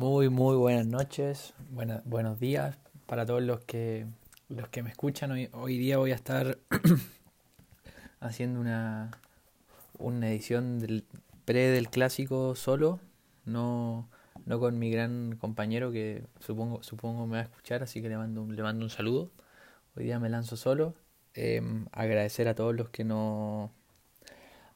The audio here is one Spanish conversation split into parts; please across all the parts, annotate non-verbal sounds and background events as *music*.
Muy, muy buenas noches, buenos días para todos los que, los que me escuchan. Hoy, hoy día voy a estar *coughs* haciendo una, una edición del pre del clásico solo, no, no con mi gran compañero que supongo, supongo me va a escuchar, así que le mando, le mando un saludo. Hoy día me lanzo solo. Em, agradecer a todos los que no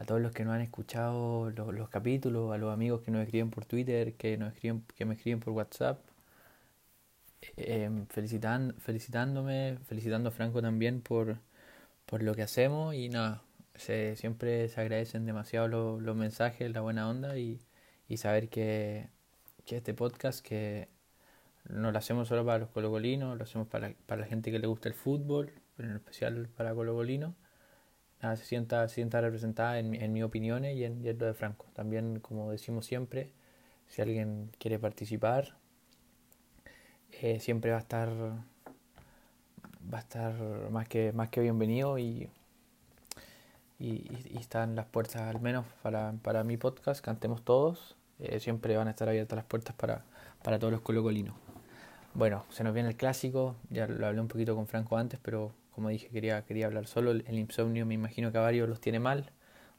a todos los que no han escuchado los, capítulos, a los amigos que nos escriben por Twitter, que nos escriben, que me escriben por WhatsApp, em, felicitándome, felicitando a Franco también por, por lo que hacemos y nada, se, siempre se agradecen demasiado los, mensajes, la buena onda y, y saber que, que, este podcast que no lo hacemos solo para los colocolinos, lo hacemos para, para la gente que le gusta el fútbol, pero en especial para colocolinos, se sienta, sienta representada en, en mis opiniones y en, y lo de Franco. También, como decimos siempre, si alguien quiere participar, eh, siempre va a estar va a estar más que más que bienvenido y, y, están las puertas al menos para, para mi podcast cantemos todos eh, siempre van a estar abiertas las puertas para, para todos los colocolinos bueno se nos viene el clásico ya lo hablé un poquito con Franco antes pero como dije quería quería hablar solo el, insomnio me imagino que a varios los tiene mal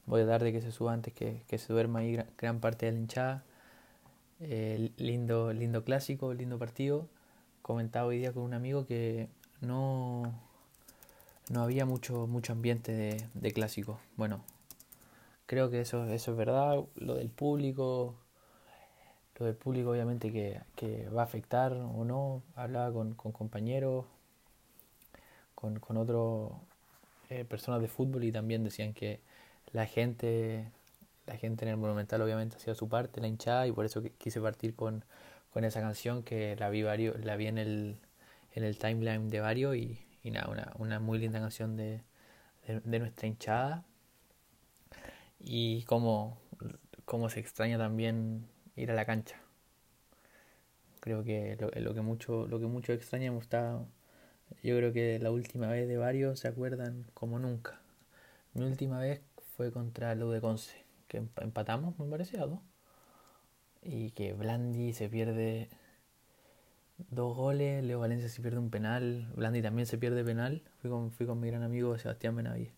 voy a dar de que se suba antes que, que se duerma ahí gran, parte de la hinchada eh, lindo lindo clásico lindo partido comentaba hoy día con un amigo que no, no había mucho, mucho ambiente de, clásico. Bueno, creo que eso, eso es verdad. Lo del público, lo del público obviamente que, que va a afectar o no. Hablaba con compañeros, con, con otras eh, personas de fútbol y también decían que la gente, la gente en el Monumental obviamente hacía su parte, la hinchada, y por eso quise partir con, con esa canción que la vi, varios, la vi en, el, en el timeline de varios y, y nada, una, una, muy linda canción de, de, nuestra hinchada y cómo, cómo, se extraña también ir a la cancha. Creo que lo, lo que mucho lo que mucho extrañamos está yo creo que la última vez de varios se acuerdan como nunca. Mi última vez fue contra lo de Conce, que empatamos, me parece, a dos y que Blandi se pierde dos goles, Leo Valencia se pierde un penal, Blandi también se pierde penal, fui con, fui con mi gran amigo Sebastián Benavides.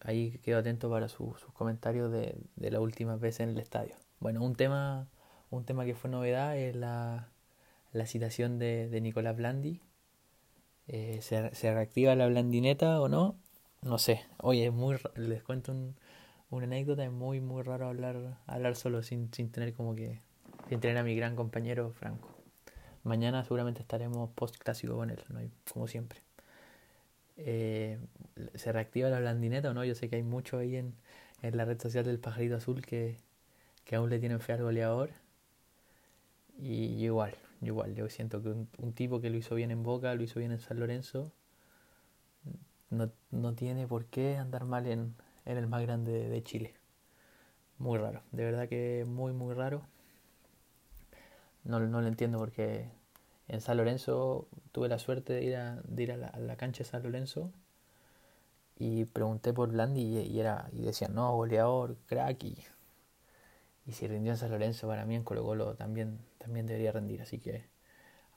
Ahí quedo atento para sus comentarios de, de la última vez en el estadio. Bueno, un tema, un tema que fue novedad es la, la citación de, de Nicolás Blandi. Eh, ¿se, ¿Se reactiva la blandineta o no? No sé. Oye, es muy, les cuento un, una anécdota, es muy, muy raro hablar, hablar solo sin, sin tener como que, sin tener a mi gran compañero Franco. Mañana seguramente estaremos post clásico con él, como siempre. Eh, ¿Se reactiva la blandineta o no? Yo sé que hay mucho ahí en, en la red social del pajarito azul que, que aún le tienen fe al goleador. Y igual, igual, yo siento que un, tipo que lo hizo bien en Boca, lo hizo bien en San Lorenzo, no, no tiene por qué andar mal en, en el más grande de Chile. Muy raro, de verdad que muy, muy raro. No, no lo entiendo porque en San Lorenzo tuve la suerte de ir a, ir a, la, cancha de San Lorenzo y pregunté por Blandi y, era, y decían, no, goleador, crack. Y, y si rindió en San Lorenzo, para mí en Colo Colo también, también debería rendir. Así que,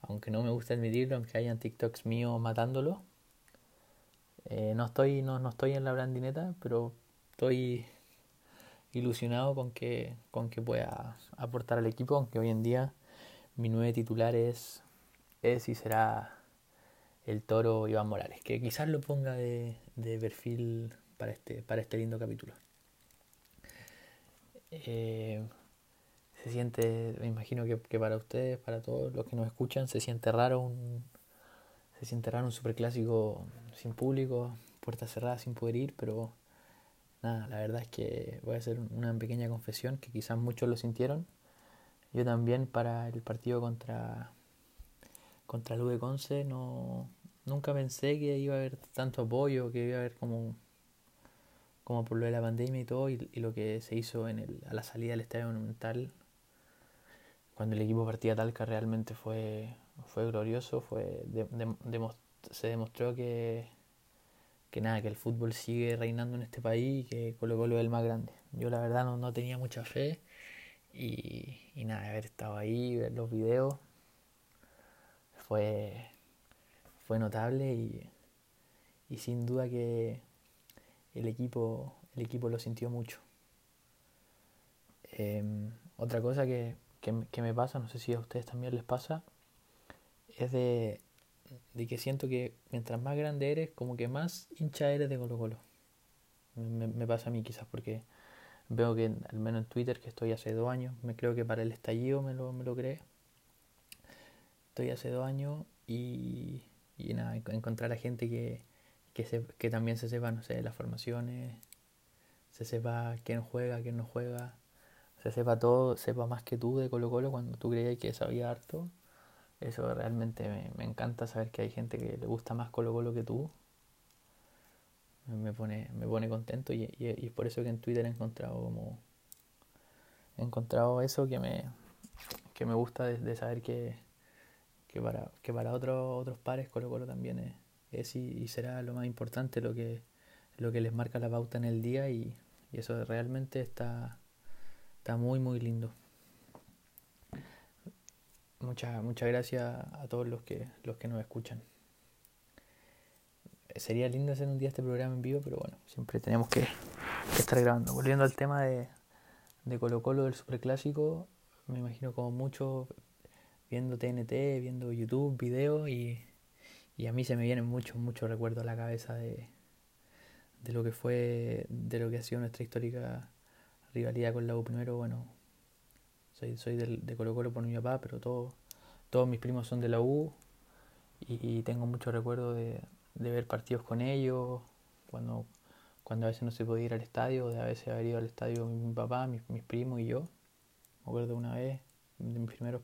aunque no me gusta admitirlo, aunque hayan TikToks míos matándolo, eh, no, estoy, no, no estoy en la blandineta, pero estoy ilusionado con que, con que pueda aportar al equipo, aunque hoy en día mi nueve titular es, es y será el toro Iván Morales, que quizás lo ponga de, de perfil para este, para este lindo capítulo. Eh, se siente, me imagino que, que, para ustedes, para todos los que nos escuchan, se siente raro un, se siente raro un superclásico sin público, puertas cerradas sin poder ir, pero nada, la verdad es que voy a hacer una pequeña confesión que quizás muchos lo sintieron. Yo también para el partido contra contra el Conce no nunca pensé que iba a haber tanto apoyo, que iba a haber como como por lo de la pandemia y todo y, y lo que se hizo en el, a la salida del Estadio Monumental cuando el equipo partía Talca realmente fue fue glorioso, fue se demostró que, que nada, que el fútbol sigue reinando en este país y que Colo Colo es el más grande. Yo la verdad no, no tenía mucha fe Y, y nada, haber estado ahí, ver los videos, fue, fue notable y, y sin duda que el equipo, el equipo lo sintió mucho. Em, otra cosa que, que, me pasa, no sé si a ustedes también les pasa, es de, de, que siento que mientras más grande eres, como que más hincha eres de Colo Colo. Me, pasa a mí quizás porque veo que al menos en Twitter, que estoy hace dos años, me creo que para el estallido me lo, me lo cree. Estoy hace dos años y, y nada, encontrar a gente que, que, se, que también se sepa, no sé, las formaciones, se sepa quién juega, quién no juega, se sepa todo, sepa más que tú de Colo Colo cuando tú creías que sabía harto. Eso realmente me, encanta saber que hay gente que le gusta más Colo Colo que tú. Me pone, me pone contento y, es por eso que en Twitter he encontrado como encontrado eso que me, que me gusta de, saber que, que, para, que para otros otros pares Colo Colo también es, es y, será lo más importante, lo que, lo que les marca la pauta en el día y, eso realmente está, está muy muy lindo. Muchas, muchas gracias a todos los que, los que nos escuchan. Sería lindo hacer un día este programa en vivo, pero bueno, siempre tenemos que, estar grabando. Volviendo al tema de, de Colo Colo del Superclásico, me imagino como mucho viendo TNT, viendo YouTube, videos y y a mí se me vienen muchos, muchos recuerdos a la cabeza de, de lo que fue, de lo que ha sido nuestra histórica rivalidad con la U. Primero, bueno, soy, soy del, de Colo Colo por mi papá, pero todos todos mis primos son de la U y, tengo muchos recuerdos de, de, ver partidos con ellos, cuando, cuando a veces no se podía ir al estadio, de a veces haber ido al estadio mi, papá, mis, mis, primos y yo. Me acuerdo una vez, de mis primeros,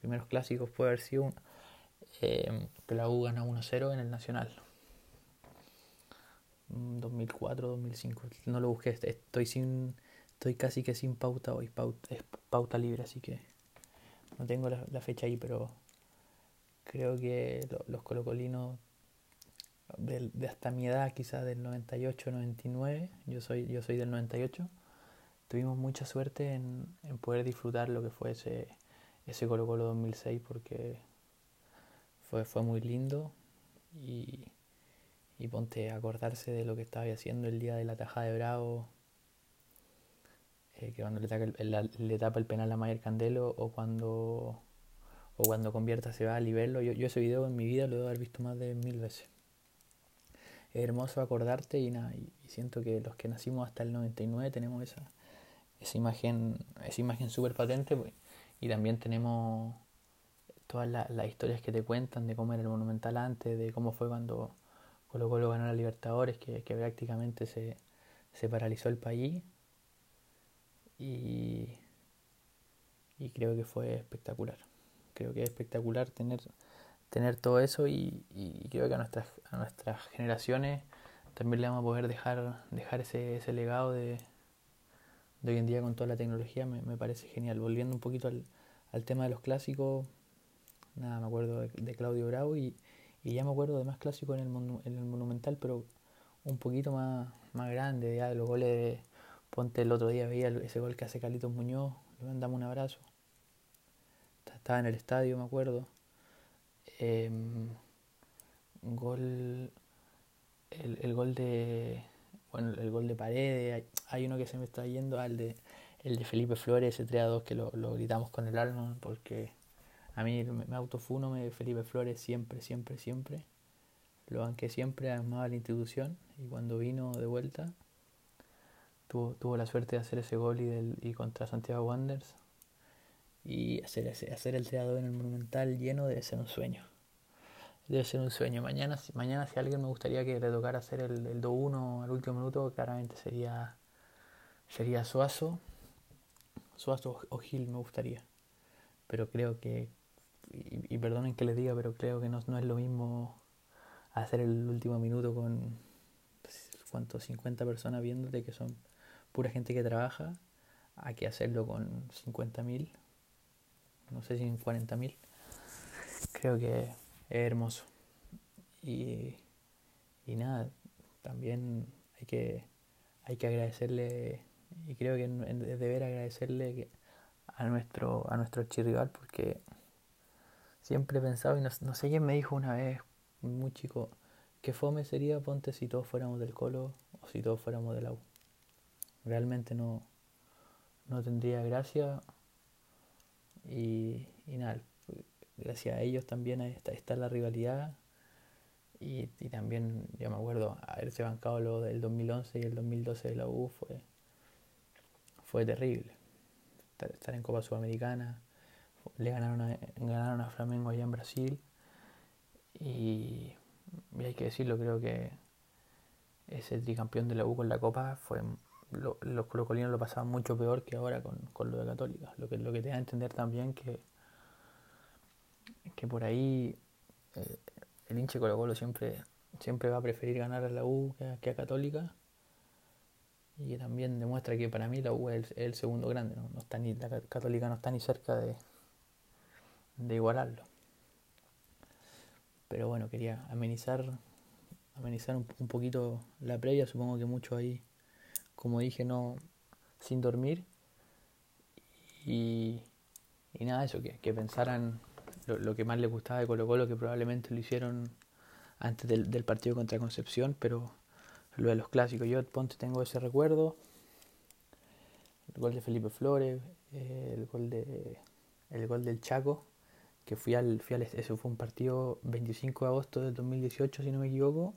primeros clásicos puede haber sido eh, que la U gana 1-0 en el Nacional. 2004, mm, 2005. No lo busqué, estoy sin estoy casi que sin pauta hoy, pauta, es pauta libre, así que no tengo la, fecha ahí, pero creo que los colocolinos de, de, hasta mi edad, quizás del 98, 99, yo soy, yo soy del 98, tuvimos mucha suerte en, en poder disfrutar lo que fue ese, ese Colo Colo 2006 porque fue, fue muy lindo y, y ponte a acordarse de lo que estaba haciendo el día de la tajada de Bravo, eh, que cuando le tapa, el, penal a Mayer Candelo o cuando o cuando convierta se va a nivelarlo. Yo, yo ese video en mi vida lo debo haber visto más de mil veces. Es hermoso acordarte y nada, y, siento que los que nacimos hasta el 99 tenemos esa, esa imagen, esa imagen súper patente pues, y también tenemos todas las historias que te cuentan de cómo era el Monumental antes, de cómo fue cuando Colo Colo ganó la Libertadores, que, prácticamente se, paralizó el país. Y, y creo que fue espectacular. Creo que es espectacular tener, tener todo eso y, creo que a nuestras, a nuestras generaciones también le vamos a poder dejar, dejar ese, ese legado de, de hoy en día con toda la tecnología. Me, parece genial. Volviendo un poquito al, al tema de los clásicos, nada, me acuerdo de, Claudio Bravo y, y, ya me acuerdo de más clásicos en el, en el Monumental, pero un poquito más, más grande, ya de los goles de Ponte el otro día veía ese gol que hace Carlitos Muñoz, le mandamos un abrazo. Estaba en el estadio, me acuerdo. Eh, gol el, gol de bueno el gol de Paredes hay, uno que se me está yendo al de el de Felipe Flores ese 3 a 2 que lo, gritamos con el alma porque a mí me autofuno me Felipe Flores siempre, siempre, siempre. Lo banqué siempre, amaba la institución y cuando vino de vuelta tuvo, tuvo la suerte de hacer ese gol y, del, y contra Santiago Wanderers y hacer, ese, hacer el teatro en el Monumental lleno debe ser un sueño. Debe ser un sueño. Mañana, mañana si alguien me gustaría que le tocara hacer el, el 2-1 al último minuto, claramente sería, sería Suazo. Suazo o Gil me gustaría. Pero creo que, y, perdonen que les diga, pero creo que no, no, es lo mismo hacer el último minuto con, ¿cuántos? 50 personas viéndote que son pura gente que trabaja, a que hacerlo con 50.000, no sé si en 40.000. Creo que es hermoso. Y, y nada, también hay que, hay que agradecerle, y creo que es deber agradecerle a nuestro, a nuestro archirrival porque siempre he pensado, y no, sé quién me dijo una vez, muy chico, que fome sería, ponte, si todos fuéramos del Colo o si todos fuéramos de la U. Realmente no, no tendría gracia. Y, y nada, gracias a ellos también está, está la rivalidad. Y, también yo me acuerdo haberse bancado lo del 2011 y el 2012 de la U fue, fue terrible. Estar, en Copa Sudamericana, le ganaron a, ganaron a Flamengo allá en Brasil. Y, hay que decirlo, creo que ese tricampeón de la U con la Copa fue los colocolinos lo pasaban mucho peor que ahora con, con, lo de Católica. Lo que, lo que te da a entender también que, que por ahí eh, el hinche Colo siempre, siempre va a preferir ganar a la U que a, Católica. Y también demuestra que para mí la U es el, segundo grande, ¿no? está ni, la Católica no está ni cerca de, de igualarlo. Pero bueno, quería amenizar, amenizar un, poquito la previa, supongo que mucho ahí, como dije, no sin dormir. Y, y nada, eso, que, que pensaran lo, que más les gustaba de Colo Colo, que probablemente lo hicieron antes del, partido contra Concepción, pero lo de los clásicos, yo ponte tengo ese recuerdo, el gol de Felipe Flores, el gol de el gol del Chaco, que fui al, fui ese fue un partido 25 de agosto del 2018 si no me equivoco,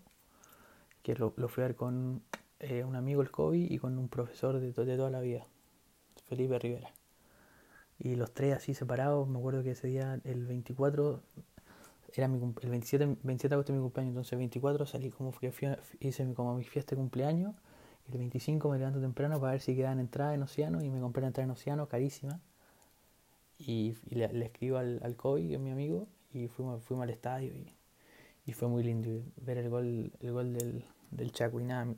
que lo, fui a ver con eh, un amigo el COVID y con un profesor de, de toda la vida, Felipe Rivera. Y los tres así separados, me acuerdo que ese día, el 24, era mi, el 27, 27 de agosto mi cumpleaños, entonces el 24 salí como fui, hice como mi fiesta de cumpleaños, y el 25 me levanto temprano para ver si quedaban entradas en Océano, y me compré la entrada en Océano, carísima, y, le, escribo al, al Kobe, que es mi amigo, y fuimos, fuimos al estadio, y, y fue muy lindo ver el gol, el gol del, del Chaco, y nada,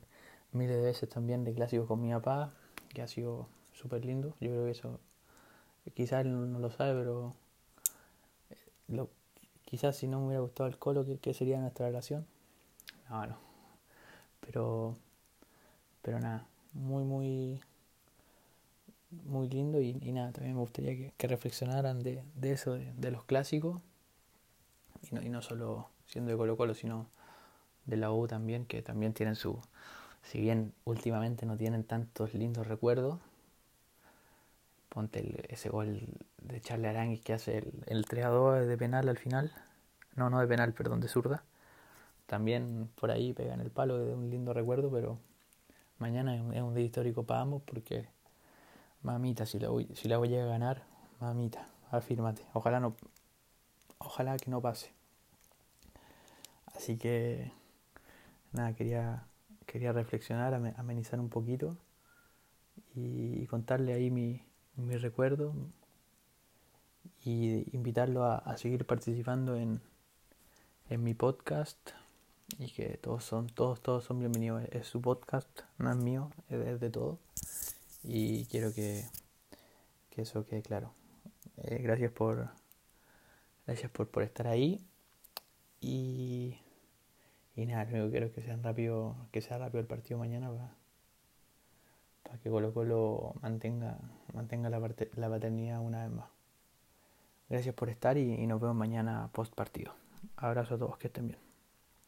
miles de veces también de clásicos con mi papá, que ha sido súper lindo, yo creo que eso Quizás él no lo sabe, pero eh, quizás si no me hubiera gustado el colo, ¿qué, sería nuestra relación? No, no. Pero, pero nada, muy, muy, muy lindo y, nada, también me gustaría que, reflexionaran de, eso, de, los clásicos, y no, y no solo siendo de Colo Colo, sino de la U también, que también tienen su, si bien últimamente no tienen tantos lindos recuerdos, Ponte ese gol de Charlie Arangui que hace el, el 3 a 2 de penal al final. No, no de penal, perdón, de zurda. También por ahí pega en el palo, de un lindo recuerdo, pero mañana es un, día histórico para ambos porque, mamita, si la, si la voy a ganar, mamita, afírmate. Ojalá no, ojalá que no pase. Así que, nada, quería, quería reflexionar, amenizar un poquito y contarle ahí mi, mi recuerdo y invitarlo a, seguir participando en, en mi podcast y que todos son todos todos son bienvenidos. Es su podcast no es mío es de, todo y quiero que, que eso quede claro. Eh, gracias por gracias por, por estar ahí y y nada lo quiero que sean rápido que sea rápido el partido mañana para que Colo Colo mantenga, mantenga la, la paternidad una vez más. Gracias por estar y, y nos vemos mañana post partido. Abrazo a todos, que estén bien.